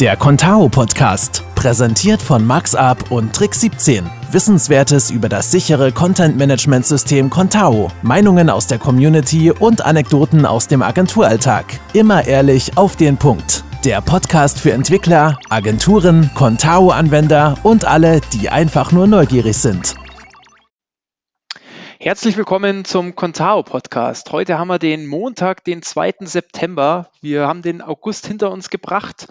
Der Contao Podcast, präsentiert von MaxUp und Trick 17. Wissenswertes über das sichere Content Management System Contao, Meinungen aus der Community und Anekdoten aus dem Agenturalltag. Immer ehrlich auf den Punkt. Der Podcast für Entwickler, Agenturen, Contao-Anwender und alle, die einfach nur neugierig sind. Herzlich willkommen zum Contao Podcast. Heute haben wir den Montag, den 2. September. Wir haben den August hinter uns gebracht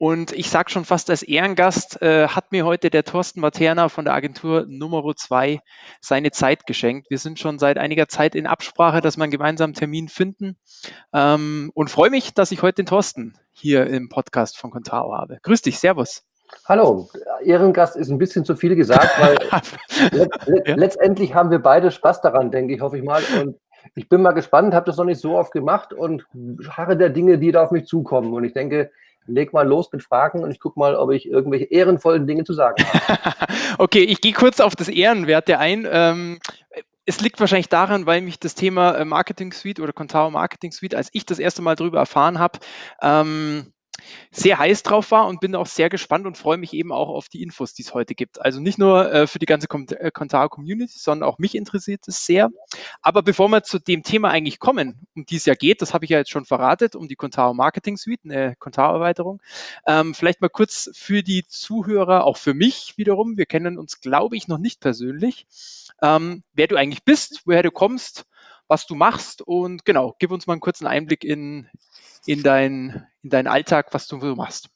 und ich sage schon fast als Ehrengast, äh, hat mir heute der Thorsten Materna von der Agentur Nummer 2 seine Zeit geschenkt. Wir sind schon seit einiger Zeit in Absprache, dass wir einen gemeinsamen Termin finden ähm, und freue mich, dass ich heute den Thorsten hier im Podcast von Contao habe. Grüß dich, Servus. Hallo, Ehrengast ist ein bisschen zu viel gesagt, weil let, let, ja. letztendlich haben wir beide Spaß daran, denke ich, hoffe ich mal. Und ich bin mal gespannt, habe das noch nicht so oft gemacht und harre der Dinge, die da auf mich zukommen. Und ich denke, leg mal los mit Fragen und ich gucke mal, ob ich irgendwelche ehrenvollen Dinge zu sagen habe. okay, ich gehe kurz auf das Ehrenwerte ein. Ähm, es liegt wahrscheinlich daran, weil mich das Thema äh, Marketing Suite oder Contao Marketing Suite, als ich das erste Mal darüber erfahren habe, ähm, sehr heiß drauf war und bin auch sehr gespannt und freue mich eben auch auf die Infos, die es heute gibt. Also nicht nur äh, für die ganze äh, Contao Community, sondern auch mich interessiert es sehr. Aber bevor wir zu dem Thema eigentlich kommen, um die es ja geht, das habe ich ja jetzt schon verratet, um die Contao Marketing Suite, eine Contao Erweiterung, ähm, vielleicht mal kurz für die Zuhörer, auch für mich wiederum. Wir kennen uns, glaube ich, noch nicht persönlich. Ähm, wer du eigentlich bist, woher du kommst, was du machst und genau, gib uns mal einen kurzen Einblick in, in, dein, in deinen Alltag, was du so machst.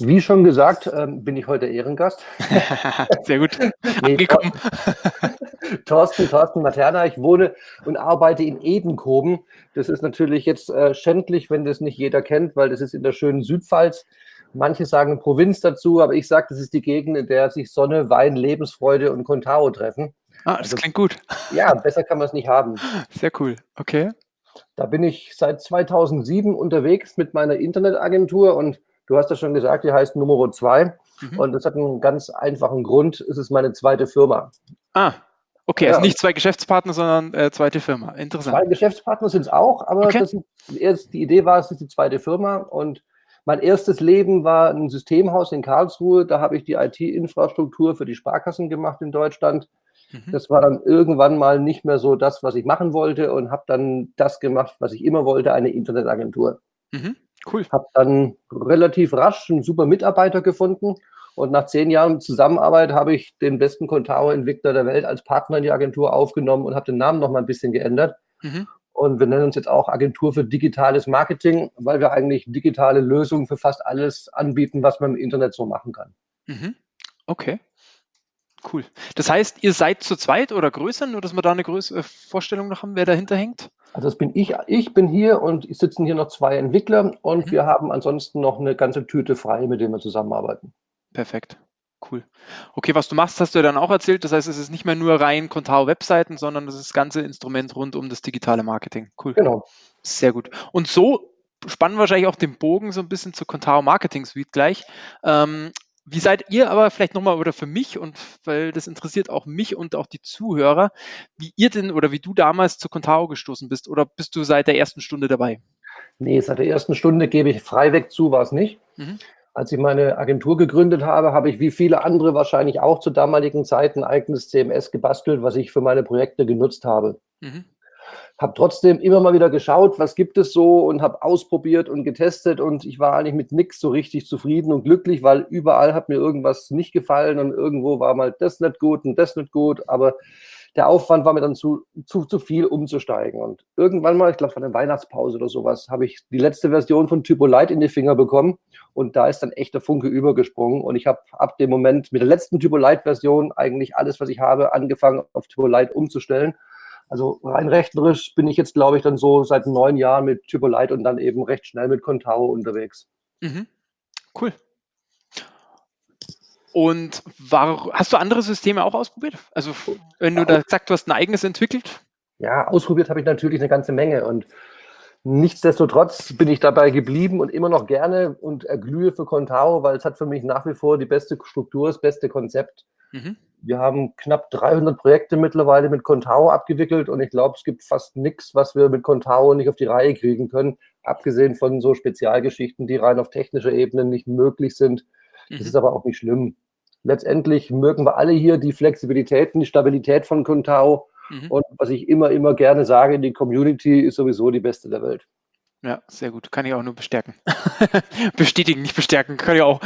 Wie schon gesagt, ähm, bin ich heute Ehrengast. Sehr gut. nee, Angekommen. Thorsten, Thorsten Materna. Ich wohne und arbeite in Edenkoben. Das ist natürlich jetzt äh, schändlich, wenn das nicht jeder kennt, weil das ist in der schönen Südpfalz. Manche sagen Provinz dazu, aber ich sage, das ist die Gegend, in der sich Sonne, Wein, Lebensfreude und Contao treffen. Ah, das also, klingt gut. Ja, besser kann man es nicht haben. Sehr cool. Okay. Da bin ich seit 2007 unterwegs mit meiner Internetagentur und du hast ja schon gesagt, die heißt Nummer 2 mhm. und das hat einen ganz einfachen Grund. Es ist meine zweite Firma. Ah, okay, also nicht zwei Geschäftspartner, sondern äh, zweite Firma. Interessant. Zwei Geschäftspartner sind es auch, aber okay. das ist, die Idee war, es ist die zweite Firma und mein erstes Leben war ein Systemhaus in Karlsruhe. Da habe ich die IT-Infrastruktur für die Sparkassen gemacht in Deutschland. Mhm. Das war dann irgendwann mal nicht mehr so das, was ich machen wollte und habe dann das gemacht, was ich immer wollte, eine Internetagentur. Mhm. Cool. Habe dann relativ rasch einen super Mitarbeiter gefunden und nach zehn Jahren Zusammenarbeit habe ich den besten Contao-Entwickler der Welt als Partner in die Agentur aufgenommen und habe den Namen noch mal ein bisschen geändert. Mhm. Und wir nennen uns jetzt auch Agentur für digitales Marketing, weil wir eigentlich digitale Lösungen für fast alles anbieten, was man im Internet so machen kann. Mhm. Okay. Cool. Das heißt, ihr seid zu zweit oder größer, nur dass wir da eine größere Vorstellung noch haben, wer dahinter hängt? Also das bin ich. Ich bin hier und es sitzen hier noch zwei Entwickler und mhm. wir haben ansonsten noch eine ganze Tüte frei, mit denen wir zusammenarbeiten. Perfekt. Cool. Okay, was du machst, hast du ja dann auch erzählt. Das heißt, es ist nicht mehr nur rein Contao-Webseiten, sondern das ist das ganze Instrument rund um das digitale Marketing. Cool. Genau. Sehr gut. Und so spannen wir wahrscheinlich auch den Bogen so ein bisschen zur Contao Marketing Suite gleich. Ähm, wie seid ihr aber vielleicht nochmal oder für mich und weil das interessiert auch mich und auch die Zuhörer, wie ihr denn oder wie du damals zu Contao gestoßen bist oder bist du seit der ersten Stunde dabei? Nee, seit der ersten Stunde gebe ich frei weg zu, war es nicht. Mhm. Als ich meine Agentur gegründet habe, habe ich wie viele andere wahrscheinlich auch zur damaligen Zeit ein eigenes CMS gebastelt, was ich für meine Projekte genutzt habe. Mhm habe trotzdem immer mal wieder geschaut, was gibt es so und habe ausprobiert und getestet und ich war eigentlich mit nichts so richtig zufrieden und glücklich, weil überall hat mir irgendwas nicht gefallen und irgendwo war mal das nicht gut und das nicht gut, aber der Aufwand war mir dann zu, zu, zu viel umzusteigen. Und irgendwann mal, ich glaube, von der Weihnachtspause oder sowas, habe ich die letzte Version von Typo Light in die Finger bekommen und da ist dann echt der Funke übergesprungen. Und ich habe ab dem Moment mit der letzten Typo Light Version eigentlich alles, was ich habe, angefangen auf Typo Light umzustellen also rein rechnerisch bin ich jetzt, glaube ich, dann so seit neun Jahren mit Typolite und dann eben recht schnell mit Contao unterwegs. Mhm. Cool. Und war, hast du andere Systeme auch ausprobiert? Also wenn du da sagst, du hast ein eigenes entwickelt? Ja, ausprobiert habe ich natürlich eine ganze Menge und nichtsdestotrotz bin ich dabei geblieben und immer noch gerne und erglühe für Contao, weil es hat für mich nach wie vor die beste Struktur, das beste Konzept. Mhm. Wir haben knapp 300 Projekte mittlerweile mit Contao abgewickelt und ich glaube, es gibt fast nichts, was wir mit Contao nicht auf die Reihe kriegen können, abgesehen von so Spezialgeschichten, die rein auf technischer Ebene nicht möglich sind. Das mhm. ist aber auch nicht schlimm. Letztendlich mögen wir alle hier die Flexibilität und die Stabilität von Contao. Mhm. Und was ich immer, immer gerne sage, die Community ist sowieso die beste der Welt. Ja, sehr gut. Kann ich auch nur bestärken. Bestätigen, nicht bestärken. Kann ich auch.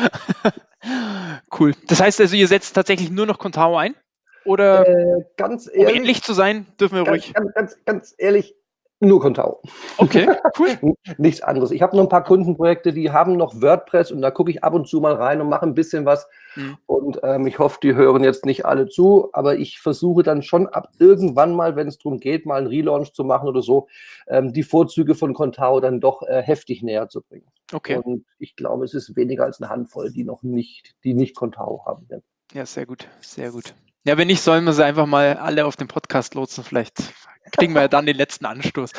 cool. Das heißt also, ihr setzt tatsächlich nur noch Contao ein? Oder äh, ganz ehrlich, um ähnlich zu sein, dürfen wir ruhig. Ganz, ganz, ganz ehrlich, nur Contao. Okay, cool. Nichts anderes. Ich habe noch ein paar Kundenprojekte, die haben noch WordPress und da gucke ich ab und zu mal rein und mache ein bisschen was. Mhm. Und ähm, ich hoffe, die hören jetzt nicht alle zu, aber ich versuche dann schon ab irgendwann mal, wenn es darum geht, mal einen Relaunch zu machen oder so, ähm, die Vorzüge von Contao dann doch äh, heftig näher zu bringen. Okay. Und ich glaube, es ist weniger als eine Handvoll, die noch nicht, die nicht Contao haben. Ja, ja sehr gut, sehr gut. Ja, wenn nicht, sollen wir sie einfach mal alle auf den Podcast lotsen. Vielleicht kriegen wir ja dann den letzten Anstoß.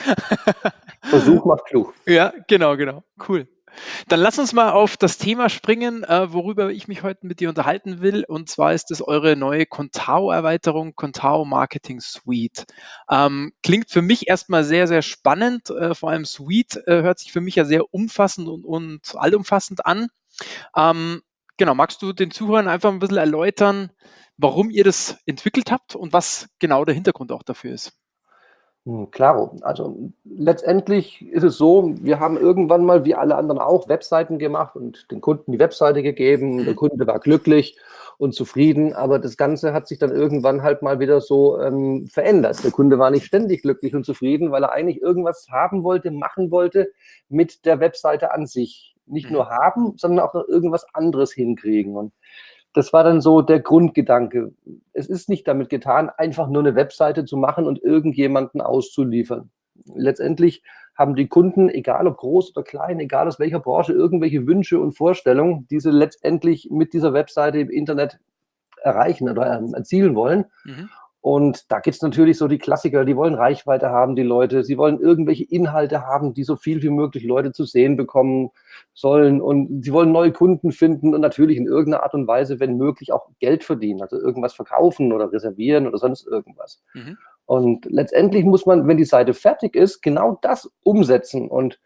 Versuch macht klug. Ja, genau, genau. Cool. Dann lass uns mal auf das Thema springen, äh, worüber ich mich heute mit dir unterhalten will. Und zwar ist es eure neue Contao-Erweiterung, Contao Marketing Suite. Ähm, klingt für mich erstmal sehr, sehr spannend. Äh, vor allem Suite äh, hört sich für mich ja sehr umfassend und, und allumfassend an. Ähm, genau, magst du den Zuhörern einfach ein bisschen erläutern, warum ihr das entwickelt habt und was genau der Hintergrund auch dafür ist. Hm, klaro. Also letztendlich ist es so, wir haben irgendwann mal, wie alle anderen auch, Webseiten gemacht und den Kunden die Webseite gegeben. Der Kunde war glücklich und zufrieden, aber das Ganze hat sich dann irgendwann halt mal wieder so ähm, verändert. Der Kunde war nicht ständig glücklich und zufrieden, weil er eigentlich irgendwas haben wollte, machen wollte mit der Webseite an sich. Nicht mhm. nur haben, sondern auch noch irgendwas anderes hinkriegen. Und das war dann so der Grundgedanke. Es ist nicht damit getan, einfach nur eine Webseite zu machen und irgendjemanden auszuliefern. Letztendlich haben die Kunden, egal ob groß oder klein, egal aus welcher Branche, irgendwelche Wünsche und Vorstellungen, die sie letztendlich mit dieser Webseite im Internet erreichen oder erzielen wollen. Mhm. Und da gibt es natürlich so die Klassiker, die wollen Reichweite haben, die Leute, sie wollen irgendwelche Inhalte haben, die so viel wie möglich Leute zu sehen bekommen sollen. Und sie wollen neue Kunden finden und natürlich in irgendeiner Art und Weise, wenn möglich, auch Geld verdienen, also irgendwas verkaufen oder reservieren oder sonst irgendwas. Mhm. Und letztendlich muss man, wenn die Seite fertig ist, genau das umsetzen. Und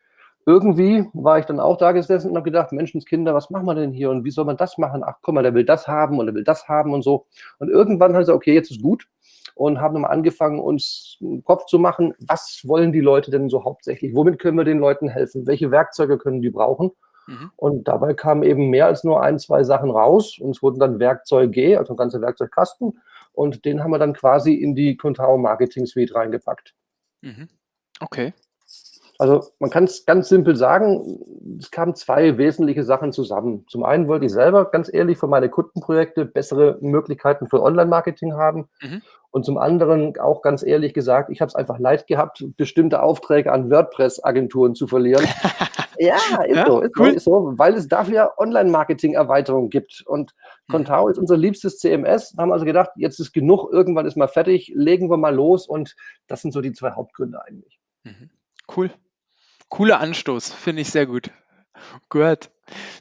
irgendwie war ich dann auch da gesessen und habe gedacht, Menschenskinder, was machen wir denn hier und wie soll man das machen? Ach, guck mal, der will das haben und der will das haben und so. Und irgendwann habe ich gesagt, okay, jetzt ist gut und haben dann angefangen, uns einen Kopf zu machen, was wollen die Leute denn so hauptsächlich? Womit können wir den Leuten helfen? Welche Werkzeuge können die brauchen? Mhm. Und dabei kamen eben mehr als nur ein, zwei Sachen raus. Und es wurden dann Werkzeuge, also ein ganzer Werkzeugkasten. Und den haben wir dann quasi in die Contao Marketing Suite reingepackt. Mhm. Okay. Also man kann es ganz simpel sagen, es kamen zwei wesentliche Sachen zusammen. Zum einen wollte ich selber ganz ehrlich für meine Kundenprojekte bessere Möglichkeiten für Online-Marketing haben. Mhm. Und zum anderen auch ganz ehrlich gesagt, ich habe es einfach leid gehabt, bestimmte Aufträge an WordPress-Agenturen zu verlieren. ja, ist, ja, so, ist, cool. so, ist so, weil es dafür ja Online-Marketing-Erweiterungen gibt. Und mhm. Contao ist unser liebstes CMS. Haben also gedacht, jetzt ist genug, irgendwann ist mal fertig, legen wir mal los. Und das sind so die zwei Hauptgründe eigentlich. Mhm. Cool. Cooler Anstoß, finde ich sehr gut. Gut.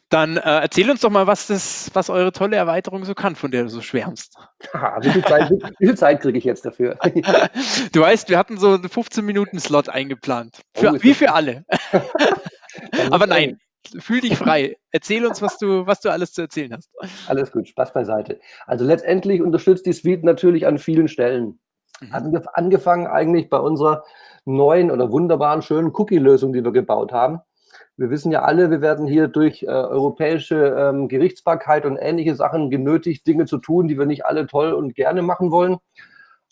Dann äh, erzähl uns doch mal, was, das, was eure tolle Erweiterung so kann, von der du so schwärmst. wie viel Zeit, Zeit kriege ich jetzt dafür? du weißt, wir hatten so einen 15-Minuten-Slot eingeplant. Für, oh, wie für alle. Aber nein, fühl dich frei. Erzähl uns, was du, was du alles zu erzählen hast. Alles gut, Spaß beiseite. Also letztendlich unterstützt die Suite natürlich an vielen Stellen. Mhm. Angefangen eigentlich bei unserer neuen oder wunderbaren, schönen Cookie-Lösung, die wir gebaut haben. Wir wissen ja alle, wir werden hier durch äh, europäische ähm, Gerichtsbarkeit und ähnliche Sachen genötigt, Dinge zu tun, die wir nicht alle toll und gerne machen wollen.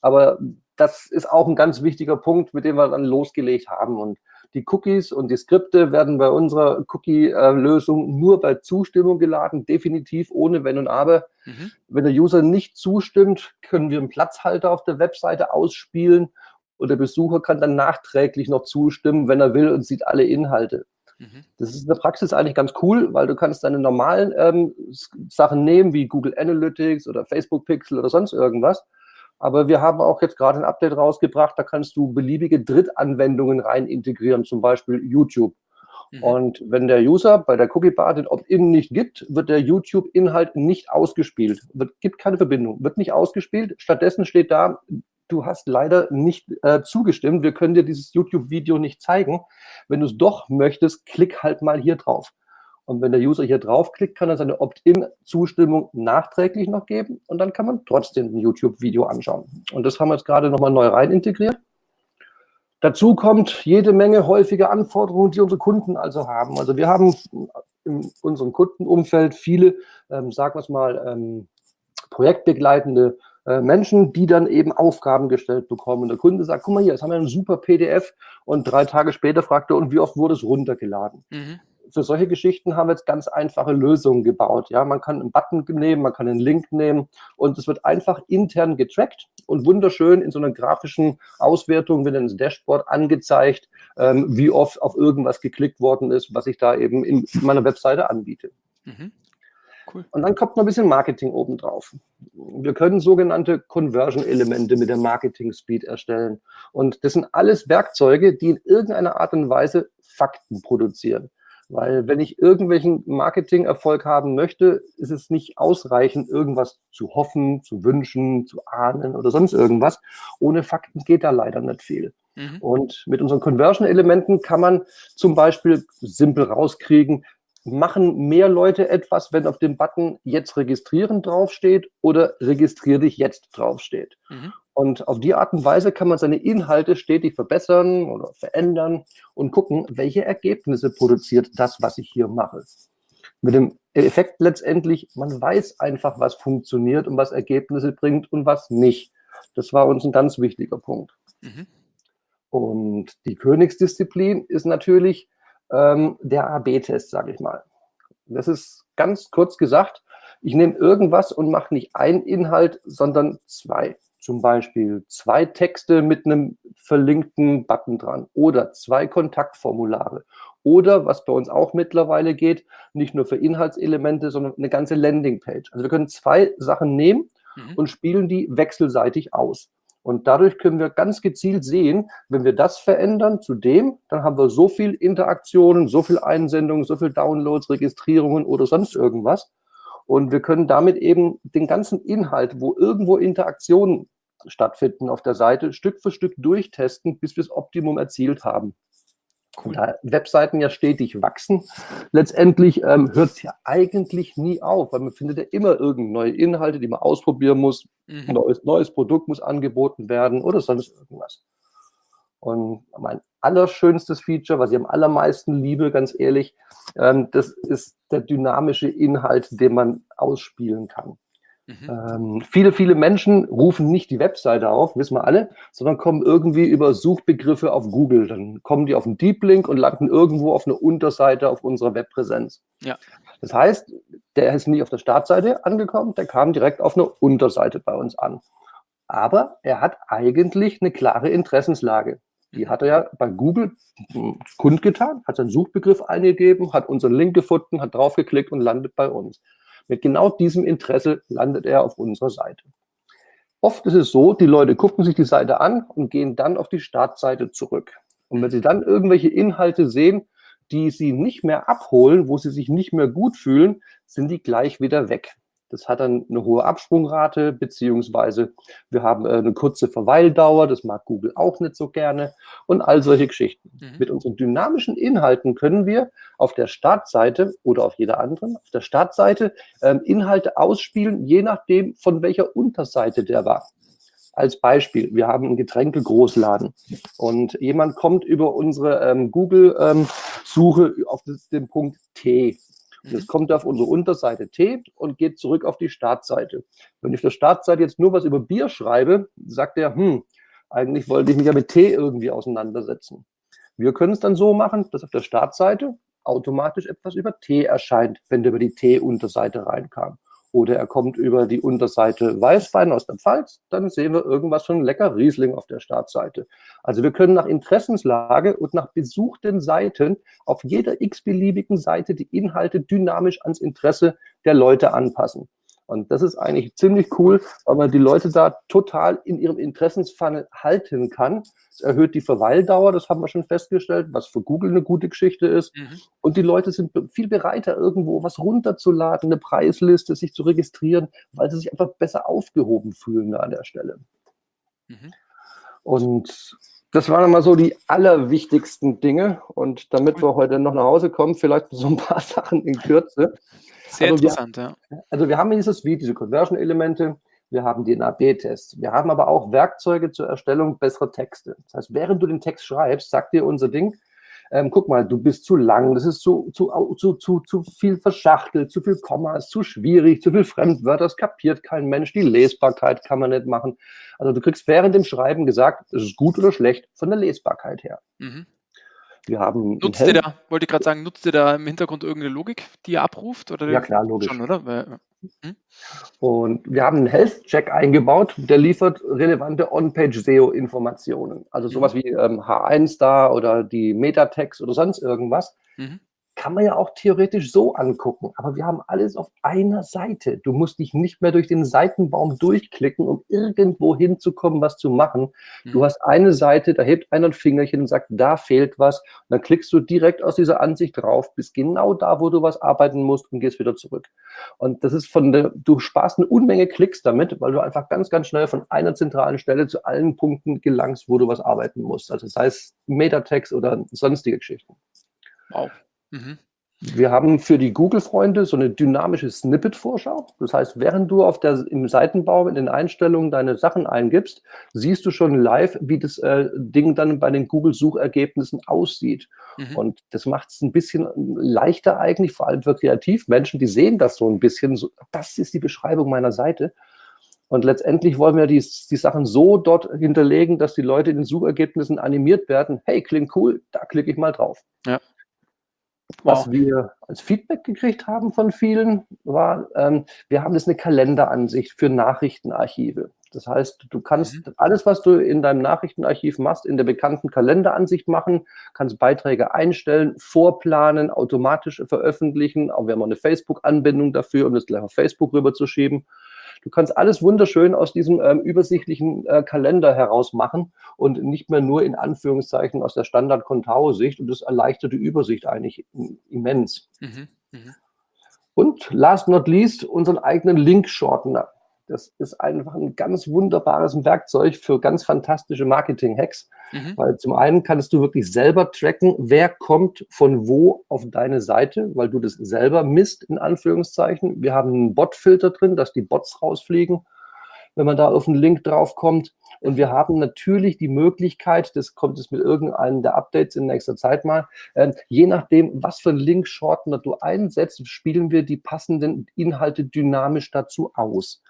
Aber das ist auch ein ganz wichtiger Punkt, mit dem wir dann losgelegt haben. Und die Cookies und die Skripte werden bei unserer Cookie-Lösung nur bei Zustimmung geladen, definitiv ohne Wenn und Aber. Mhm. Wenn der User nicht zustimmt, können wir einen Platzhalter auf der Webseite ausspielen und der Besucher kann dann nachträglich noch zustimmen, wenn er will und sieht alle Inhalte. Mhm. Das ist in der Praxis eigentlich ganz cool, weil du kannst deine normalen ähm, Sachen nehmen, wie Google Analytics oder Facebook Pixel oder sonst irgendwas. Aber wir haben auch jetzt gerade ein Update rausgebracht, da kannst du beliebige Drittanwendungen rein integrieren, zum Beispiel YouTube. Mhm. Und wenn der User bei der Cookie Bar den Opt-in nicht gibt, wird der YouTube-Inhalt nicht ausgespielt. Wird, gibt keine Verbindung, wird nicht ausgespielt. Stattdessen steht da, du hast leider nicht äh, zugestimmt. Wir können dir dieses YouTube-Video nicht zeigen. Wenn du es doch möchtest, klick halt mal hier drauf. Und wenn der User hier draufklickt, kann er seine Opt-in-Zustimmung nachträglich noch geben und dann kann man trotzdem ein YouTube-Video anschauen. Und das haben wir jetzt gerade nochmal neu rein integriert. Dazu kommt jede Menge häufige Anforderungen, die unsere Kunden also haben. Also wir haben in unserem Kundenumfeld viele, ähm, sagen wir es mal, ähm, projektbegleitende Menschen, die dann eben Aufgaben gestellt bekommen. Und der Kunde sagt, guck mal hier, jetzt haben wir ein super PDF und drei Tage später fragt er, und wie oft wurde es runtergeladen? Mhm für solche Geschichten haben wir jetzt ganz einfache Lösungen gebaut. Ja, man kann einen Button nehmen, man kann einen Link nehmen und es wird einfach intern getrackt und wunderschön in so einer grafischen Auswertung wird ins Dashboard angezeigt, ähm, wie oft auf irgendwas geklickt worden ist, was ich da eben in meiner Webseite anbiete. Mhm. Cool. Und dann kommt noch ein bisschen Marketing obendrauf. Wir können sogenannte Conversion-Elemente mit der Marketing Speed erstellen. Und das sind alles Werkzeuge, die in irgendeiner Art und Weise Fakten produzieren. Weil wenn ich irgendwelchen Marketing-Erfolg haben möchte, ist es nicht ausreichend, irgendwas zu hoffen, zu wünschen, zu ahnen oder sonst irgendwas. Ohne Fakten geht da leider nicht viel. Mhm. Und mit unseren Conversion-Elementen kann man zum Beispiel simpel rauskriegen, machen mehr Leute etwas, wenn auf dem Button jetzt registrieren draufsteht oder registriere dich jetzt draufsteht. Mhm. Und auf die Art und Weise kann man seine Inhalte stetig verbessern oder verändern und gucken, welche Ergebnisse produziert das, was ich hier mache. Mit dem Effekt letztendlich, man weiß einfach, was funktioniert und was Ergebnisse bringt und was nicht. Das war uns ein ganz wichtiger Punkt. Mhm. Und die Königsdisziplin ist natürlich ähm, der AB-Test, sage ich mal. Das ist ganz kurz gesagt, ich nehme irgendwas und mache nicht einen Inhalt, sondern zwei. Zum Beispiel zwei Texte mit einem verlinkten Button dran oder zwei Kontaktformulare. Oder was bei uns auch mittlerweile geht, nicht nur für Inhaltselemente, sondern eine ganze Landingpage. Also wir können zwei Sachen nehmen mhm. und spielen die wechselseitig aus. Und dadurch können wir ganz gezielt sehen, wenn wir das verändern zu dem, dann haben wir so viel Interaktionen, so viel Einsendungen, so viel Downloads, Registrierungen oder sonst irgendwas. Und wir können damit eben den ganzen Inhalt, wo irgendwo Interaktionen stattfinden auf der Seite, Stück für Stück durchtesten, bis wir das Optimum erzielt haben. Cool. Da Webseiten ja stetig wachsen, letztendlich ähm, hört es ja eigentlich nie auf, weil man findet ja immer irgendeine neue Inhalte, die man ausprobieren muss. Mhm. Ein neues, neues Produkt muss angeboten werden oder sonst irgendwas. Und mein allerschönstes Feature, was ich am allermeisten liebe, ganz ehrlich, ähm, das ist der dynamische Inhalt, den man ausspielen kann. Mhm. Ähm, viele, viele Menschen rufen nicht die Webseite auf, wissen wir alle, sondern kommen irgendwie über Suchbegriffe auf Google. Dann kommen die auf einen Deep Link und landen irgendwo auf einer Unterseite auf unserer Webpräsenz. Ja. Das heißt, der ist nicht auf der Startseite angekommen, der kam direkt auf einer Unterseite bei uns an. Aber er hat eigentlich eine klare Interessenslage. Die hat er ja bei Google kundgetan, hat seinen Suchbegriff eingegeben, hat unseren Link gefunden, hat draufgeklickt und landet bei uns. Mit genau diesem Interesse landet er auf unserer Seite. Oft ist es so, die Leute gucken sich die Seite an und gehen dann auf die Startseite zurück. Und wenn sie dann irgendwelche Inhalte sehen, die sie nicht mehr abholen, wo sie sich nicht mehr gut fühlen, sind die gleich wieder weg. Das hat dann eine hohe Absprungrate, beziehungsweise wir haben äh, eine kurze Verweildauer, das mag Google auch nicht so gerne und all solche Geschichten. Mhm. Mit unseren dynamischen Inhalten können wir auf der Startseite oder auf jeder anderen, auf der Startseite ähm, Inhalte ausspielen, je nachdem, von welcher Unterseite der war. Als Beispiel, wir haben einen Getränke-Großladen und jemand kommt über unsere ähm, Google-Suche ähm, auf den Punkt Tee und jetzt kommt er auf unsere Unterseite T und geht zurück auf die Startseite. Wenn ich auf der Startseite jetzt nur was über Bier schreibe, sagt er, hm, eigentlich wollte ich mich ja mit Tee irgendwie auseinandersetzen. Wir können es dann so machen, dass auf der Startseite automatisch etwas über Tee erscheint, wenn der über die T-Unterseite reinkam oder er kommt über die Unterseite Weißwein aus der Pfalz, dann sehen wir irgendwas von lecker Riesling auf der Startseite. Also wir können nach Interessenslage und nach besuchten Seiten auf jeder x-beliebigen Seite die Inhalte dynamisch ans Interesse der Leute anpassen. Und das ist eigentlich ziemlich cool, weil man die Leute da total in ihrem Interessensfunnel halten kann. Es erhöht die Verweildauer, das haben wir schon festgestellt, was für Google eine gute Geschichte ist. Mhm. Und die Leute sind viel bereiter, irgendwo was runterzuladen, eine Preisliste, sich zu registrieren, weil sie sich einfach besser aufgehoben fühlen an der Stelle. Mhm. Und das waren mal so die allerwichtigsten Dinge. Und damit wir heute noch nach Hause kommen, vielleicht so ein paar Sachen in Kürze. Sehr also interessant, wir, ja. Also wir haben dieses Suite, diese Conversion-Elemente, wir haben den AB-Test, wir haben aber auch Werkzeuge zur Erstellung besserer Texte. Das heißt, während du den Text schreibst, sagt dir unser Ding, ähm, guck mal, du bist zu lang, das ist zu, zu, zu, zu, zu viel verschachtelt, zu viel Kommas, zu schwierig, zu viel Fremdwörter, das kapiert kein Mensch, die Lesbarkeit kann man nicht machen. Also du kriegst während dem Schreiben gesagt, es ist gut oder schlecht von der Lesbarkeit her. Mhm. Wir haben nutzt ihr da, wollte ich gerade sagen, nutzt ihr da im Hintergrund irgendeine Logik, die ihr abruft? Oder ja, klar, logisch. Schon, oder? Hm? Und wir haben einen Health-Check eingebaut, der liefert relevante On-Page-SEO-Informationen. Also mhm. sowas wie ähm, H1 da oder die Metatext oder sonst irgendwas. Mhm kann man ja auch theoretisch so angucken. Aber wir haben alles auf einer Seite. Du musst dich nicht mehr durch den Seitenbaum durchklicken, um irgendwo hinzukommen, was zu machen. Mhm. Du hast eine Seite, da hebt einer ein Fingerchen und sagt, da fehlt was. Und dann klickst du direkt aus dieser Ansicht drauf, bist genau da, wo du was arbeiten musst und gehst wieder zurück. Und das ist von der, du sparst eine Unmenge Klicks damit, weil du einfach ganz, ganz schnell von einer zentralen Stelle zu allen Punkten gelangst, wo du was arbeiten musst. Also sei es Metatext oder sonstige Geschichten. Wow. Mhm. Wir haben für die Google-Freunde so eine dynamische Snippet-Vorschau. Das heißt, während du auf der, im Seitenbaum in den Einstellungen deine Sachen eingibst, siehst du schon live, wie das äh, Ding dann bei den Google-Suchergebnissen aussieht. Mhm. Und das macht es ein bisschen leichter eigentlich, vor allem für Kreativmenschen, die sehen das so ein bisschen. So, das ist die Beschreibung meiner Seite. Und letztendlich wollen wir die, die Sachen so dort hinterlegen, dass die Leute in den Suchergebnissen animiert werden. Hey, klingt cool, da klicke ich mal drauf. Ja. Was wow. wir als Feedback gekriegt haben von vielen, war, ähm, wir haben jetzt eine Kalenderansicht für Nachrichtenarchive. Das heißt, du kannst mhm. alles, was du in deinem Nachrichtenarchiv machst, in der bekannten Kalenderansicht machen, kannst Beiträge einstellen, vorplanen, automatisch veröffentlichen. Auch wir haben eine Facebook-Anbindung dafür, um das gleich auf Facebook rüberzuschieben. Du kannst alles wunderschön aus diesem ähm, übersichtlichen äh, Kalender heraus machen und nicht mehr nur in Anführungszeichen aus der Standard-Contao-Sicht. Und das erleichtert die Übersicht eigentlich immens. Mhm, mh. Und last not least unseren eigenen Link-Shortener. Das ist einfach ein ganz wunderbares Werkzeug für ganz fantastische Marketing-Hacks, mhm. weil zum einen kannst du wirklich selber tracken, wer kommt von wo auf deine Seite, weil du das selber misst, in Anführungszeichen. Wir haben einen Bot-Filter drin, dass die Bots rausfliegen, wenn man da auf einen Link draufkommt. Und wir haben natürlich die Möglichkeit, das kommt jetzt mit irgendeinem der Updates in nächster Zeit mal, äh, je nachdem, was für einen Link-Shortener du einsetzt, spielen wir die passenden Inhalte dynamisch dazu aus.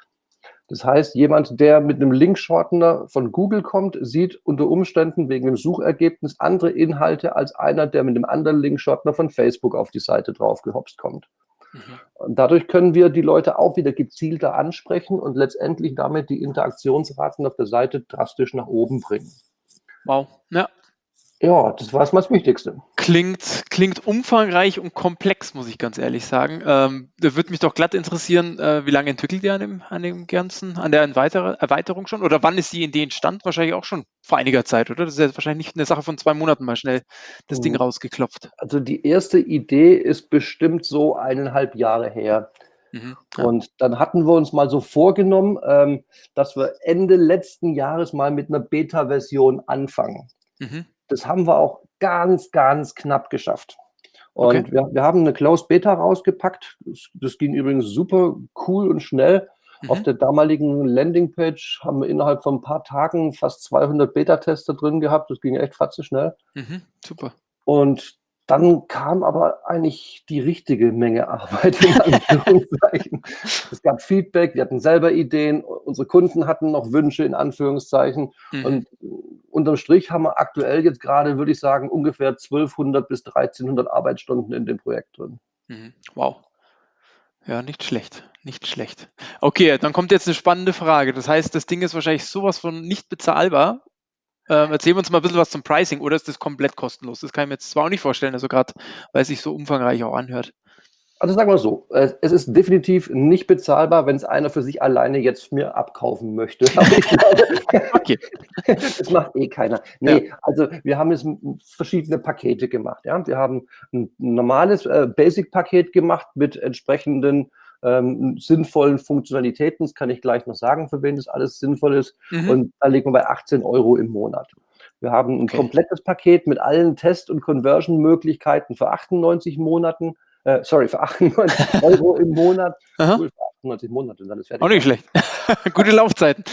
Das heißt, jemand, der mit einem Link-Shortener von Google kommt, sieht unter Umständen wegen dem Suchergebnis andere Inhalte als einer, der mit einem anderen Link-Shortener von Facebook auf die Seite draufgehopst kommt. Mhm. Und dadurch können wir die Leute auch wieder gezielter ansprechen und letztendlich damit die Interaktionsraten auf der Seite drastisch nach oben bringen. Wow, ja, ja, das war erstmal das Wichtigste. Klingt, klingt umfangreich und komplex, muss ich ganz ehrlich sagen. Ähm, da würde mich doch glatt interessieren, äh, wie lange entwickelt ihr an dem, an dem Ganzen, an der Erweiterung schon? Oder wann ist die Idee entstanden? Wahrscheinlich auch schon vor einiger Zeit, oder? Das ist ja wahrscheinlich nicht eine Sache von zwei Monaten mal schnell das mhm. Ding rausgeklopft. Also die erste Idee ist bestimmt so eineinhalb Jahre her. Mhm, ja. Und dann hatten wir uns mal so vorgenommen, ähm, dass wir Ende letzten Jahres mal mit einer Beta-Version anfangen. Mhm. Das haben wir auch ganz, ganz knapp geschafft. Und okay. wir, wir haben eine Closed Beta rausgepackt. Das, das ging übrigens super cool und schnell. Mhm. Auf der damaligen Landingpage haben wir innerhalb von ein paar Tagen fast 200 Beta-Tester drin gehabt. Das ging echt fatze schnell. Mhm. Super. Und dann kam aber eigentlich die richtige Menge Arbeit in Anführungszeichen. es gab Feedback, wir hatten selber Ideen, unsere Kunden hatten noch Wünsche in Anführungszeichen. Mhm. Und unterm Strich haben wir aktuell jetzt gerade, würde ich sagen, ungefähr 1200 bis 1300 Arbeitsstunden in dem Projekt drin. Mhm. Wow. Ja, nicht schlecht, nicht schlecht. Okay, dann kommt jetzt eine spannende Frage. Das heißt, das Ding ist wahrscheinlich sowas von nicht bezahlbar ähm, erzählen wir uns mal ein bisschen was zum Pricing oder ist das komplett kostenlos? Das kann ich mir jetzt zwar auch nicht vorstellen, also gerade weil es sich so umfangreich auch anhört. Also sagen wir so, es ist definitiv nicht bezahlbar, wenn es einer für sich alleine jetzt mir abkaufen möchte. okay. das macht eh keiner. Nee, ja. also wir haben jetzt verschiedene Pakete gemacht. Ja? Wir haben ein normales äh, Basic-Paket gemacht mit entsprechenden ähm, sinnvollen Funktionalitäten. Das kann ich gleich noch sagen, für wen das alles sinnvoll ist. Mhm. Und da liegen wir bei 18 Euro im Monat. Wir haben ein okay. komplettes Paket mit allen Test- und Conversion-Möglichkeiten für 98 Monaten. Äh, sorry, für 98 Euro im Monat. Cool, für 98 Monate, dann ist fertig. Auch nicht schlecht. Gute Laufzeiten.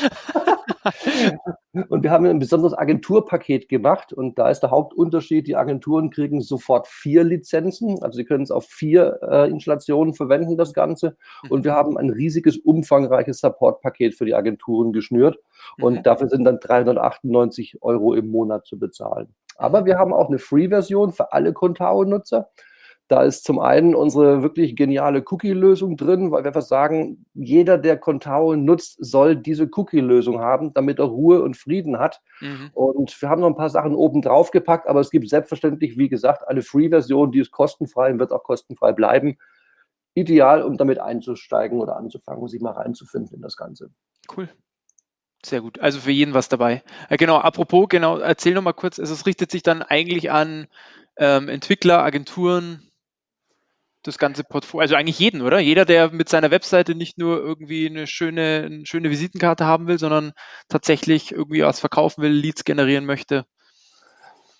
und wir haben ein besonderes Agenturpaket gemacht und da ist der Hauptunterschied, die Agenturen kriegen sofort vier Lizenzen, also sie können es auf vier äh, Installationen verwenden, das Ganze. Und wir haben ein riesiges, umfangreiches Supportpaket für die Agenturen geschnürt und mhm. dafür sind dann 398 Euro im Monat zu bezahlen. Aber wir haben auch eine Free-Version für alle Contao-Nutzer. Da ist zum einen unsere wirklich geniale Cookie-Lösung drin, weil wir einfach sagen, jeder, der Contao nutzt, soll diese Cookie-Lösung haben, damit er Ruhe und Frieden hat. Mhm. Und wir haben noch ein paar Sachen oben drauf gepackt, aber es gibt selbstverständlich, wie gesagt, eine Free-Version, die ist kostenfrei und wird auch kostenfrei bleiben. Ideal, um damit einzusteigen oder anzufangen und sich mal reinzufinden in das Ganze. Cool. Sehr gut. Also für jeden was dabei. Äh, genau, apropos, genau, erzähl noch mal kurz, also es richtet sich dann eigentlich an ähm, Entwickler, Agenturen, das ganze Portfolio, also eigentlich jeden, oder? Jeder, der mit seiner Webseite nicht nur irgendwie eine schöne, eine schöne Visitenkarte haben will, sondern tatsächlich irgendwie was verkaufen will, Leads generieren möchte.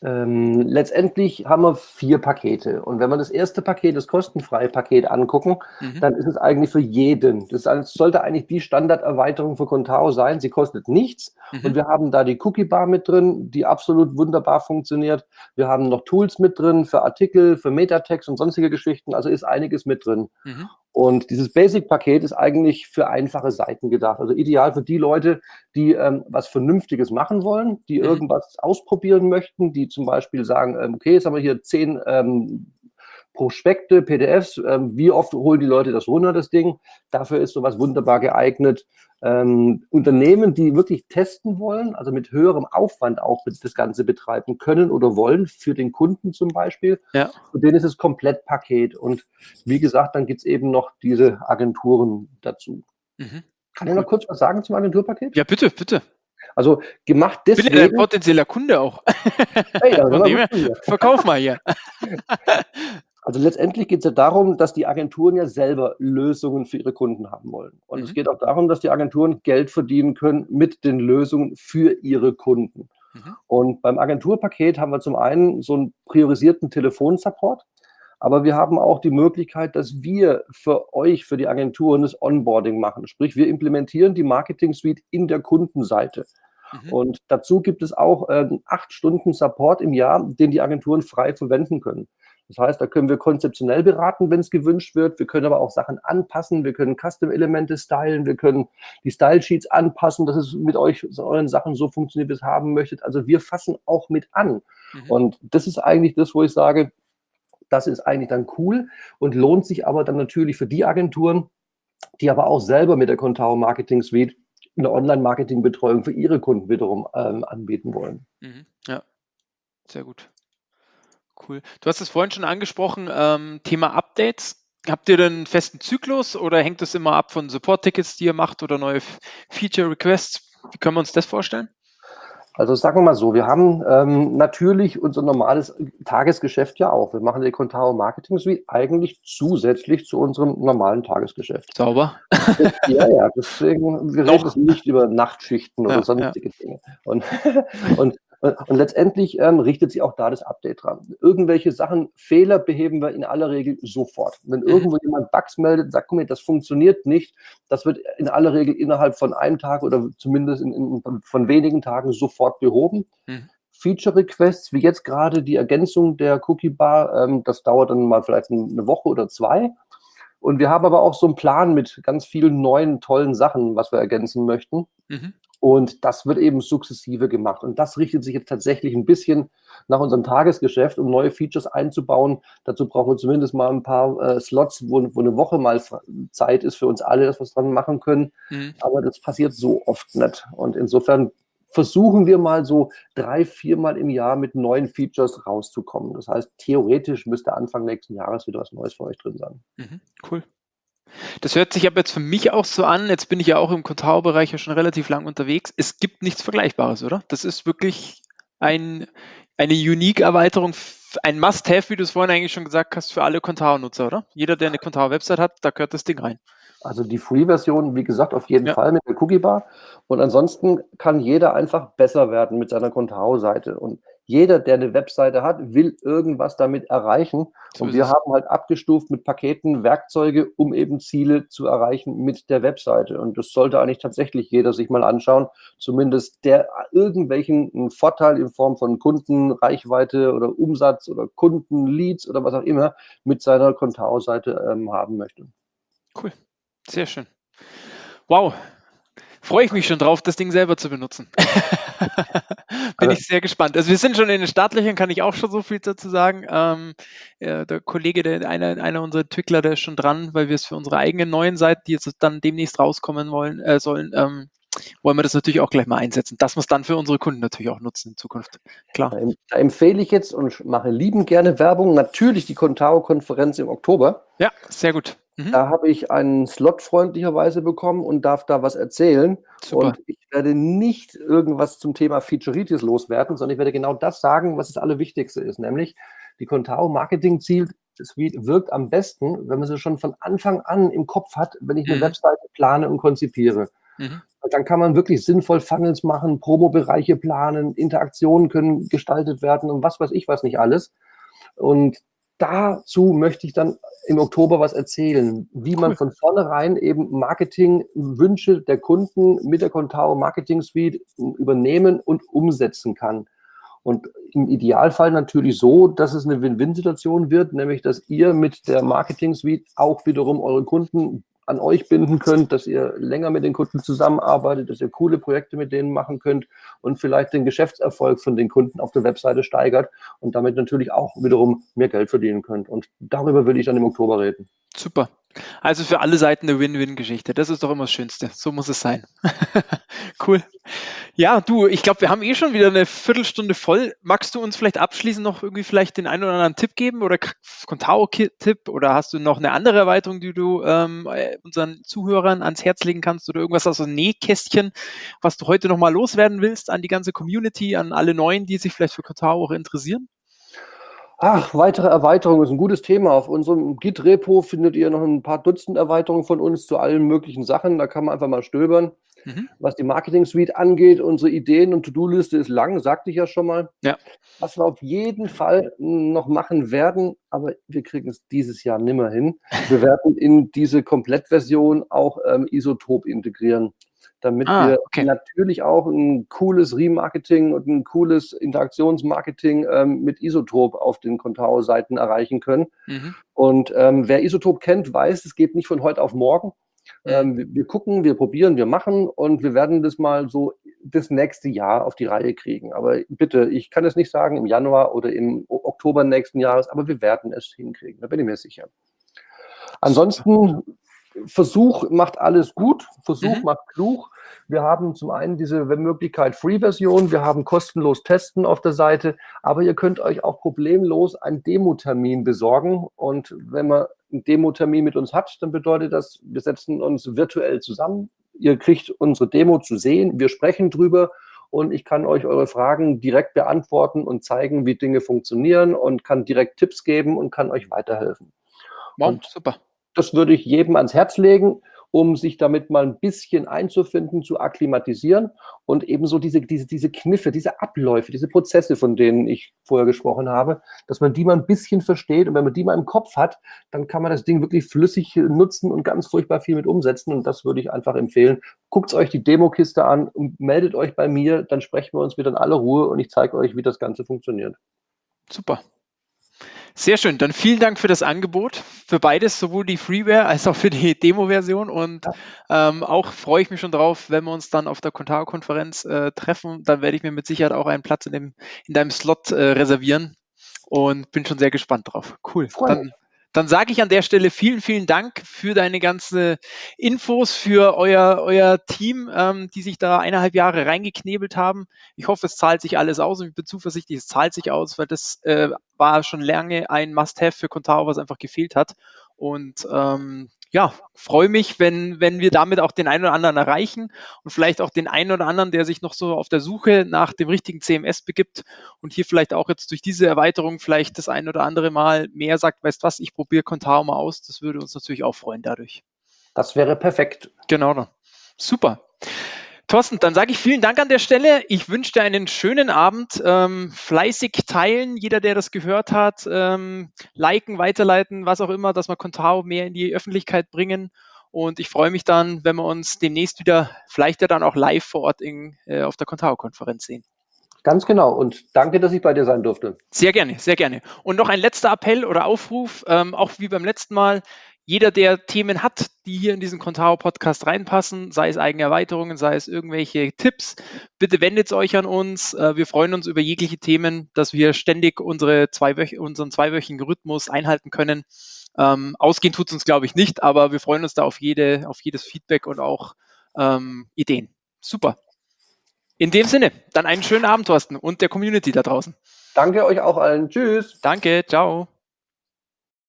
Ähm, letztendlich haben wir vier Pakete. Und wenn wir das erste Paket, das kostenfreie Paket angucken, mhm. dann ist es eigentlich für jeden. Das sollte eigentlich die Standarderweiterung für Contao sein. Sie kostet nichts. Mhm. Und wir haben da die Cookie Bar mit drin, die absolut wunderbar funktioniert. Wir haben noch Tools mit drin für Artikel, für Metatext und sonstige Geschichten. Also ist einiges mit drin. Mhm. Und dieses Basic-Paket ist eigentlich für einfache Seiten gedacht. Also ideal für die Leute, die ähm, was Vernünftiges machen wollen, die mhm. irgendwas ausprobieren möchten, die zum Beispiel sagen, ähm, okay, jetzt haben wir hier zehn ähm, Prospekte, PDFs, ähm, wie oft holen die Leute das runter, das Ding? Dafür ist sowas wunderbar geeignet. Ähm, Unternehmen, die wirklich testen wollen, also mit höherem Aufwand auch das Ganze betreiben können oder wollen, für den Kunden zum Beispiel, ja. für den ist es Komplettpaket. Und wie gesagt, dann gibt es eben noch diese Agenturen dazu. Mhm. Kann ich noch kurz was sagen zum Agenturpaket? Ja, bitte, bitte. Also gemacht deswegen. Bin ja ein potenzieller Kunde auch. Hey, also Verkauf mal hier. Also letztendlich geht es ja darum, dass die Agenturen ja selber Lösungen für ihre Kunden haben wollen. Und mhm. es geht auch darum, dass die Agenturen Geld verdienen können mit den Lösungen für ihre Kunden. Mhm. Und beim Agenturpaket haben wir zum einen so einen priorisierten Telefonsupport, aber wir haben auch die Möglichkeit, dass wir für euch, für die Agenturen das Onboarding machen. Sprich, wir implementieren die Marketing Suite in der Kundenseite. Mhm. Und dazu gibt es auch äh, acht Stunden Support im Jahr, den die Agenturen frei verwenden können. Das heißt, da können wir konzeptionell beraten, wenn es gewünscht wird. Wir können aber auch Sachen anpassen. Wir können Custom-Elemente stylen. Wir können die Style-Sheets anpassen, dass es mit euch, euren Sachen so funktioniert, wie ihr es haben möchtet. Also wir fassen auch mit an. Mhm. Und das ist eigentlich das, wo ich sage, das ist eigentlich dann cool und lohnt sich aber dann natürlich für die Agenturen, die aber auch selber mit der Contao Marketing Suite eine Online-Marketing-Betreuung für ihre Kunden wiederum ähm, anbieten wollen. Mhm. Ja, sehr gut. Cool. Du hast es vorhin schon angesprochen, ähm, Thema Updates. Habt ihr denn einen festen Zyklus oder hängt das immer ab von Support-Tickets, die ihr macht oder neue Feature-Requests? Wie können wir uns das vorstellen? Also sagen wir mal so, wir haben ähm, natürlich unser normales Tagesgeschäft ja auch. Wir machen die Contao Marketing Suite eigentlich zusätzlich zu unserem normalen Tagesgeschäft. Sauber. ja, ja, deswegen, wir reden nicht über Nachtschichten oder ja, sonstige ja. Dinge. Und, und und letztendlich ähm, richtet sich auch da das Update dran. Irgendwelche Sachen, Fehler beheben wir in aller Regel sofort. Wenn mhm. irgendwo jemand Bugs meldet, sagt, guck mal, das funktioniert nicht, das wird in aller Regel innerhalb von einem Tag oder zumindest in, in, von wenigen Tagen sofort behoben. Mhm. Feature-Requests, wie jetzt gerade die Ergänzung der Cookie-Bar, ähm, das dauert dann mal vielleicht eine Woche oder zwei. Und wir haben aber auch so einen Plan mit ganz vielen neuen, tollen Sachen, was wir ergänzen möchten. Mhm. Und das wird eben sukzessive gemacht. Und das richtet sich jetzt tatsächlich ein bisschen nach unserem Tagesgeschäft, um neue Features einzubauen. Dazu brauchen wir zumindest mal ein paar äh, Slots, wo, wo, eine Woche mal Zeit ist für uns alle, dass wir es dran machen können. Mhm. Aber das passiert so oft nicht. Und insofern versuchen wir mal so drei, viermal im Jahr mit neuen Features rauszukommen. Das heißt, theoretisch müsste Anfang nächsten Jahres wieder was Neues für euch drin sein. Mhm, cool. Das hört sich aber jetzt für mich auch so an, jetzt bin ich ja auch im Contao-Bereich ja schon relativ lang unterwegs. Es gibt nichts Vergleichbares, oder? Das ist wirklich ein, eine Unique-Erweiterung ein Must-Have, wie du es vorhin eigentlich schon gesagt hast, für alle Contao-Nutzer, oder? Jeder, der eine Contao-Website hat, da gehört das Ding rein. Also die Free-Version, wie gesagt, auf jeden ja. Fall mit der Cookie-Bar. Und ansonsten kann jeder einfach besser werden mit seiner Contao-Seite. Und jeder, der eine Webseite hat, will irgendwas damit erreichen. So und wir haben halt abgestuft mit Paketen Werkzeuge, um eben Ziele zu erreichen mit der Webseite. Und das sollte eigentlich tatsächlich jeder sich mal anschauen. Zumindest der irgendwelchen Vorteil in Form von Kundenreichweite oder Umsatz oder Kundenleads oder was auch immer mit seiner Contao-Seite ähm, haben möchte. Cool. Sehr schön. Wow, freue ich mich schon drauf, das Ding selber zu benutzen. Bin also, ich sehr gespannt. Also wir sind schon in den Startlöchern, kann ich auch schon so viel dazu sagen. Ähm, ja, der Kollege, der, einer, einer unserer Entwickler, der ist schon dran, weil wir es für unsere eigenen neuen Seiten, die jetzt dann demnächst rauskommen wollen, äh, sollen, ähm, wollen wir das natürlich auch gleich mal einsetzen, wir es dann für unsere Kunden natürlich auch nutzen in Zukunft. Klar. Da empfehle ich jetzt und mache lieben gerne Werbung, natürlich die Contao-Konferenz im Oktober. Ja, sehr gut. Mhm. Da habe ich einen Slot freundlicherweise bekommen und darf da was erzählen. Super. Und ich werde nicht irgendwas zum Thema Featureitis loswerden, sondern ich werde genau das sagen, was das Allerwichtigste ist, nämlich die Contao Marketing Ziel wirkt am besten, wenn man sie schon von Anfang an im Kopf hat, wenn ich eine mhm. Webseite plane und konzipiere. Mhm. Dann kann man wirklich sinnvoll Funnels machen, Promo-Bereiche planen, Interaktionen können gestaltet werden und was weiß ich was nicht alles. Und dazu möchte ich dann im Oktober was erzählen, wie man von vornherein eben Marketingwünsche der Kunden mit der Contao Marketing Suite übernehmen und umsetzen kann. Und im Idealfall natürlich so, dass es eine Win-Win-Situation wird, nämlich dass ihr mit der Marketing Suite auch wiederum eure Kunden an euch binden könnt, dass ihr länger mit den Kunden zusammenarbeitet, dass ihr coole Projekte mit denen machen könnt und vielleicht den Geschäftserfolg von den Kunden auf der Webseite steigert und damit natürlich auch wiederum mehr Geld verdienen könnt. Und darüber will ich dann im Oktober reden. Super. Also für alle Seiten eine Win-Win-Geschichte. Das ist doch immer das Schönste. So muss es sein. cool. Ja, du, ich glaube, wir haben eh schon wieder eine Viertelstunde voll. Magst du uns vielleicht abschließend noch irgendwie vielleicht den einen oder anderen Tipp geben oder Contao-Tipp oder hast du noch eine andere Erweiterung, die du ähm, äh, unseren Zuhörern ans Herz legen kannst oder irgendwas aus dem Nähkästchen, was du heute nochmal loswerden willst an die ganze Community, an alle Neuen, die sich vielleicht für Contao auch interessieren? Ach, weitere Erweiterungen ist ein gutes Thema. Auf unserem Git-Repo findet ihr noch ein paar Dutzend Erweiterungen von uns zu allen möglichen Sachen. Da kann man einfach mal stöbern. Mhm. Was die Marketing-Suite angeht, unsere Ideen- und To-Do-Liste ist lang, sagte ich ja schon mal. Ja. Was wir auf jeden Fall noch machen werden, aber wir kriegen es dieses Jahr nimmer hin. Wir werden in diese Komplettversion auch ähm, Isotop integrieren damit ah, wir okay. natürlich auch ein cooles Remarketing und ein cooles Interaktionsmarketing ähm, mit Isotop auf den Contao-Seiten erreichen können. Mhm. Und ähm, wer Isotop kennt, weiß, es geht nicht von heute auf morgen. Mhm. Ähm, wir, wir, gucken, wir probieren, wir machen und wir werden das mal so das nächste Jahr auf die Reihe kriegen. Aber bitte, ich kann es nicht sagen im Januar oder im Oktober nächsten Jahres, aber wir werden es hinkriegen, da bin ich mir sicher. Ansonsten Versuch macht alles gut, Versuch mhm. macht klug. Wir haben zum einen diese Möglichkeit Free-Version, wir haben kostenlos Testen auf der Seite, aber ihr könnt euch auch problemlos einen Demo-Termin besorgen. Und wenn man einen Demo-Termin mit uns hat, dann bedeutet das, wir setzen uns virtuell zusammen. Ihr kriegt unsere Demo zu sehen, wir sprechen drüber und ich kann euch eure Fragen direkt beantworten und zeigen, wie Dinge funktionieren und kann direkt Tipps geben und kann euch weiterhelfen. Wow, und super. Das würde ich jedem ans Herz legen, um sich damit mal ein bisschen einzufinden, zu akklimatisieren und ebenso diese, diese, diese Kniffe, diese Abläufe, diese Prozesse, von denen ich vorher gesprochen habe, dass man die mal ein bisschen versteht und wenn man die mal im Kopf hat, dann kann man das Ding wirklich flüssig nutzen und ganz furchtbar viel mit umsetzen und das würde ich einfach empfehlen. Guckt euch die Demokiste an und meldet euch bei mir, dann sprechen wir uns wieder in aller Ruhe und ich zeige euch, wie das Ganze funktioniert. Super. Sehr schön. Dann vielen Dank für das Angebot, für beides, sowohl die Freeware als auch für die Demo-Version. Und ähm, auch freue ich mich schon drauf, wenn wir uns dann auf der Contao-Konferenz äh, treffen. Dann werde ich mir mit Sicherheit auch einen Platz in, dem, in deinem Slot äh, reservieren und bin schon sehr gespannt drauf. Cool. Dann, dann sage ich an der Stelle vielen, vielen Dank für deine ganzen Infos, für euer, euer Team, ähm, die sich da eineinhalb Jahre reingeknebelt haben. Ich hoffe, es zahlt sich alles aus und ich bin zuversichtlich, es zahlt sich aus, weil das äh, war schon lange ein Must-Have für Contao, was einfach gefehlt hat. Und ähm, ja, freue mich, wenn, wenn wir damit auch den einen oder anderen erreichen und vielleicht auch den einen oder anderen, der sich noch so auf der Suche nach dem richtigen CMS begibt und hier vielleicht auch jetzt durch diese Erweiterung vielleicht das ein oder andere Mal mehr sagt, weißt was, ich probiere Contao mal aus. Das würde uns natürlich auch freuen dadurch. Das wäre perfekt. Genau. Super. Thorsten, dann sage ich vielen Dank an der Stelle. Ich wünsche dir einen schönen Abend. Ähm, fleißig teilen, jeder, der das gehört hat, ähm, liken, weiterleiten, was auch immer, dass wir Contao mehr in die Öffentlichkeit bringen. Und ich freue mich dann, wenn wir uns demnächst wieder, vielleicht ja dann auch live vor Ort in, äh, auf der Contao-Konferenz sehen. Ganz genau. Und danke, dass ich bei dir sein durfte. Sehr gerne, sehr gerne. Und noch ein letzter Appell oder Aufruf, ähm, auch wie beim letzten Mal jeder, der Themen hat, die hier in diesen Contao-Podcast reinpassen, sei es eigene Erweiterungen, sei es irgendwelche Tipps, bitte wendet euch an uns. Äh, wir freuen uns über jegliche Themen, dass wir ständig unsere zweiwöch unseren zweiwöchigen Rhythmus einhalten können. Ähm, ausgehen tut es uns, glaube ich, nicht, aber wir freuen uns da auf, jede, auf jedes Feedback und auch ähm, Ideen. Super. In dem Sinne, dann einen schönen Abend, Thorsten, und der Community da draußen. Danke euch auch allen. Tschüss. Danke, ciao.